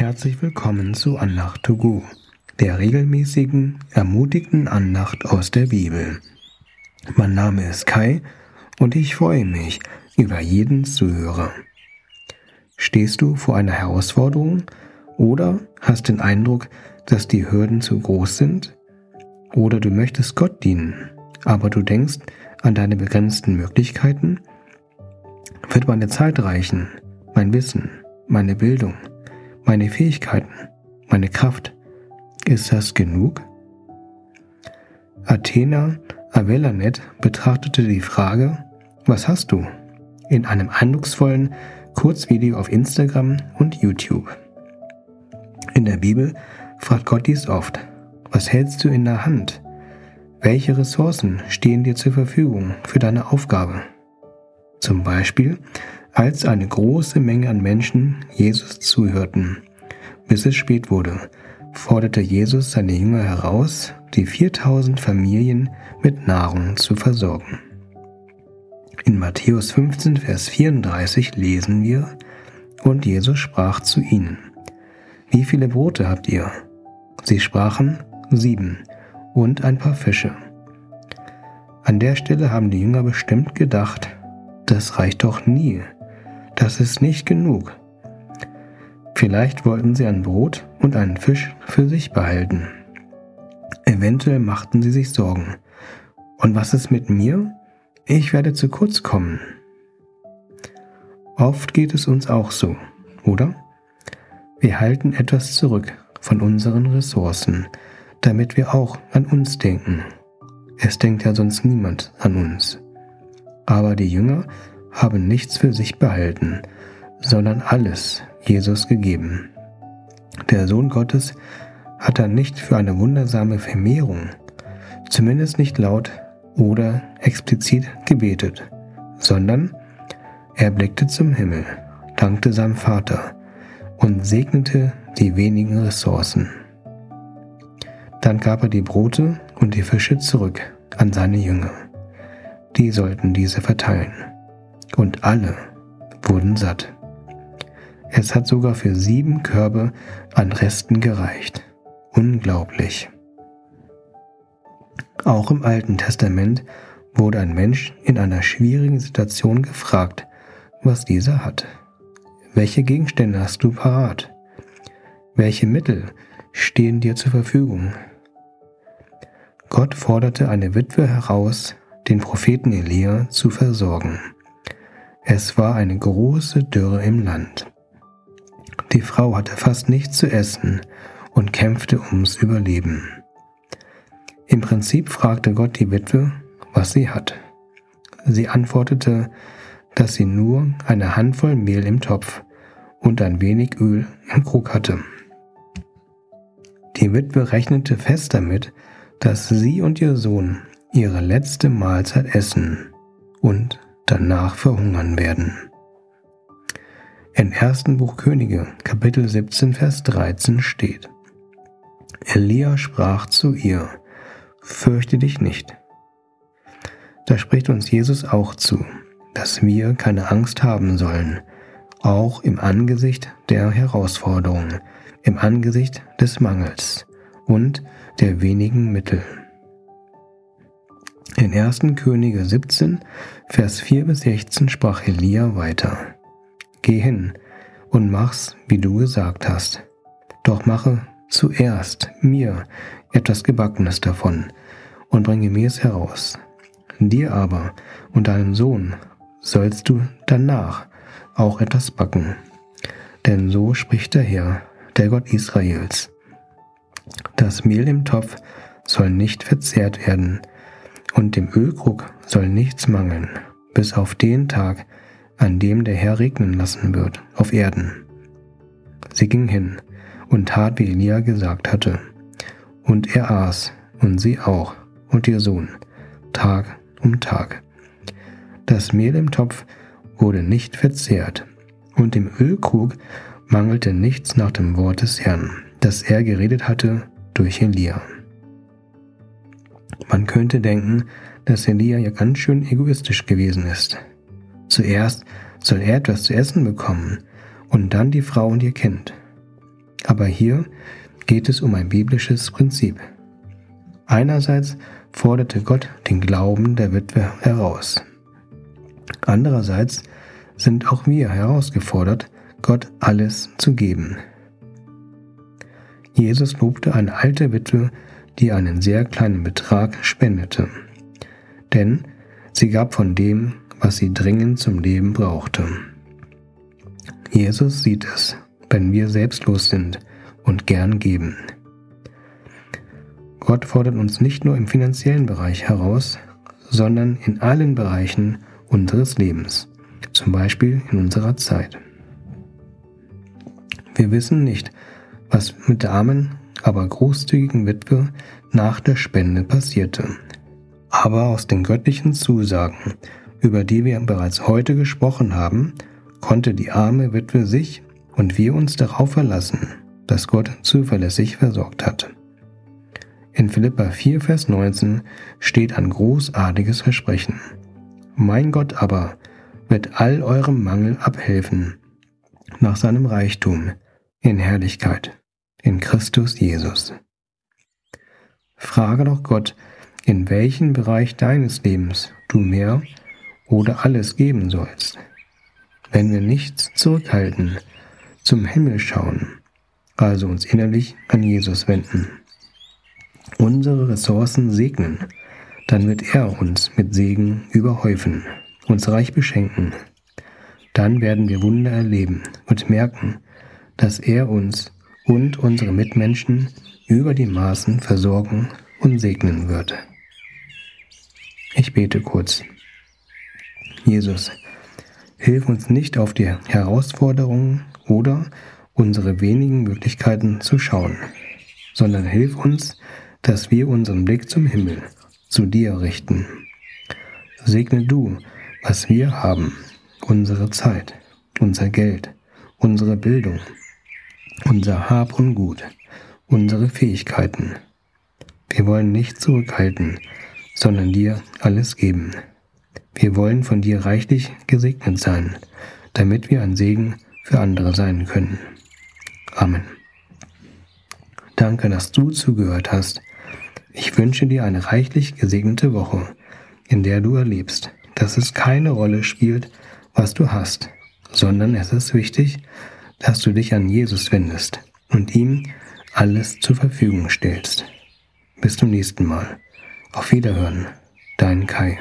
Herzlich willkommen zu Andacht to Go, der regelmäßigen, ermutigenden Andacht aus der Bibel. Mein Name ist Kai und ich freue mich über jeden Zuhörer. Stehst du vor einer Herausforderung oder hast den Eindruck, dass die Hürden zu groß sind? Oder du möchtest Gott dienen, aber du denkst an deine begrenzten Möglichkeiten? Wird meine Zeit reichen, mein Wissen, meine Bildung, meine Fähigkeiten, meine Kraft? Ist das genug? Athena Avelanet betrachtete die Frage, was hast du? in einem eindrucksvollen Kurzvideo auf Instagram und YouTube. In der Bibel fragt Gott dies oft, was hältst du in der Hand? Welche Ressourcen stehen dir zur Verfügung für deine Aufgabe? Zum Beispiel, als eine große Menge an Menschen Jesus zuhörten, bis es spät wurde, forderte Jesus seine Jünger heraus, die 4000 Familien mit Nahrung zu versorgen. In Matthäus 15, Vers 34 lesen wir, und Jesus sprach zu ihnen, Wie viele Brote habt ihr? Sie sprachen, sieben und ein paar Fische. An der Stelle haben die Jünger bestimmt gedacht, das reicht doch nie, das ist nicht genug. Vielleicht wollten sie ein Brot und einen Fisch für sich behalten. Eventuell machten sie sich Sorgen. Und was ist mit mir? Ich werde zu kurz kommen. Oft geht es uns auch so, oder? Wir halten etwas zurück von unseren Ressourcen, damit wir auch an uns denken. Es denkt ja sonst niemand an uns. Aber die Jünger haben nichts für sich behalten, sondern alles Jesus gegeben. Der Sohn Gottes hat er nicht für eine wundersame Vermehrung, zumindest nicht laut oder explizit gebetet, sondern er blickte zum Himmel, dankte seinem Vater und segnete die wenigen Ressourcen. Dann gab er die Brote und die Fische zurück an seine Jünger. Die sollten diese verteilen. Und alle wurden satt. Es hat sogar für sieben Körbe an Resten gereicht. Unglaublich. Auch im Alten Testament wurde ein Mensch in einer schwierigen Situation gefragt, was dieser hat. Welche Gegenstände hast du parat? Welche Mittel stehen dir zur Verfügung? Gott forderte eine Witwe heraus, den Propheten Elia zu versorgen. Es war eine große Dürre im Land. Die Frau hatte fast nichts zu essen und kämpfte ums Überleben. Im Prinzip fragte Gott die Witwe, was sie hat. Sie antwortete, dass sie nur eine Handvoll Mehl im Topf und ein wenig Öl im Krug hatte. Die Witwe rechnete fest damit, dass sie und ihr Sohn ihre letzte Mahlzeit essen und danach verhungern werden. Im ersten Buch Könige, Kapitel 17, Vers 13 steht, Elia sprach zu ihr, Fürchte dich nicht. Da spricht uns Jesus auch zu, dass wir keine Angst haben sollen, auch im Angesicht der Herausforderung, im Angesicht des Mangels und der wenigen Mittel. In 1. Könige 17, Vers 4 bis 16 sprach Elia weiter. Geh hin und mach's, wie du gesagt hast. Doch mache zuerst mir etwas Gebackenes davon und bringe mir es heraus. Dir aber und deinem Sohn sollst du danach auch etwas backen. Denn so spricht der Herr, der Gott Israels. Das Mehl im Topf soll nicht verzehrt werden, und dem Ölkrug soll nichts mangeln, bis auf den Tag, an dem der Herr regnen lassen wird auf Erden. Sie ging hin und tat, wie Elia gesagt hatte. Und er aß, und sie auch, und ihr Sohn, Tag um Tag. Das Mehl im Topf wurde nicht verzehrt, und im Ölkrug mangelte nichts nach dem Wort des Herrn, das er geredet hatte durch Elia. Man könnte denken, dass Elia ja ganz schön egoistisch gewesen ist. Zuerst soll er etwas zu essen bekommen und dann die Frau und ihr Kind. Aber hier geht es um ein biblisches Prinzip. Einerseits forderte Gott den Glauben der Witwe heraus. Andererseits sind auch wir herausgefordert, Gott alles zu geben. Jesus lobte eine alte Witwe, die einen sehr kleinen Betrag spendete. Denn sie gab von dem, was sie dringend zum Leben brauchte. Jesus sieht es, wenn wir selbstlos sind und gern geben. Gott fordert uns nicht nur im finanziellen Bereich heraus, sondern in allen Bereichen unseres Lebens, zum Beispiel in unserer Zeit. Wir wissen nicht, was mit der armen, aber großzügigen Witwe nach der Spende passierte. Aber aus den göttlichen Zusagen, über die wir bereits heute gesprochen haben, konnte die arme Witwe sich und wir uns darauf verlassen, dass Gott zuverlässig versorgt hat. In Philippa 4, Vers 19 steht ein großartiges Versprechen. Mein Gott aber wird all eurem Mangel abhelfen, nach seinem Reichtum, in Herrlichkeit, in Christus Jesus. Frage doch Gott, in welchen Bereich deines Lebens du mehr oder alles geben sollst. Wenn wir nichts zurückhalten, zum Himmel schauen, also uns innerlich an Jesus wenden, unsere Ressourcen segnen, dann wird er uns mit Segen überhäufen, uns reich beschenken. Dann werden wir Wunder erleben und merken, dass er uns und unsere Mitmenschen über die Maßen versorgen und segnen wird. Ich bete kurz. Jesus, hilf uns nicht auf die Herausforderungen oder unsere wenigen Möglichkeiten zu schauen, sondern hilf uns, dass wir unseren Blick zum Himmel, zu dir richten. Segne du, was wir haben, unsere Zeit, unser Geld, unsere Bildung, unser Hab und Gut, unsere Fähigkeiten. Wir wollen nicht zurückhalten, sondern dir alles geben. Wir wollen von dir reichlich gesegnet sein, damit wir ein Segen für andere sein können. Amen. Danke, dass du zugehört hast. Ich wünsche dir eine reichlich gesegnete Woche, in der du erlebst, dass es keine Rolle spielt, was du hast, sondern es ist wichtig, dass du dich an Jesus wendest und ihm alles zur Verfügung stellst. Bis zum nächsten Mal. Auf Wiederhören, dein Kai.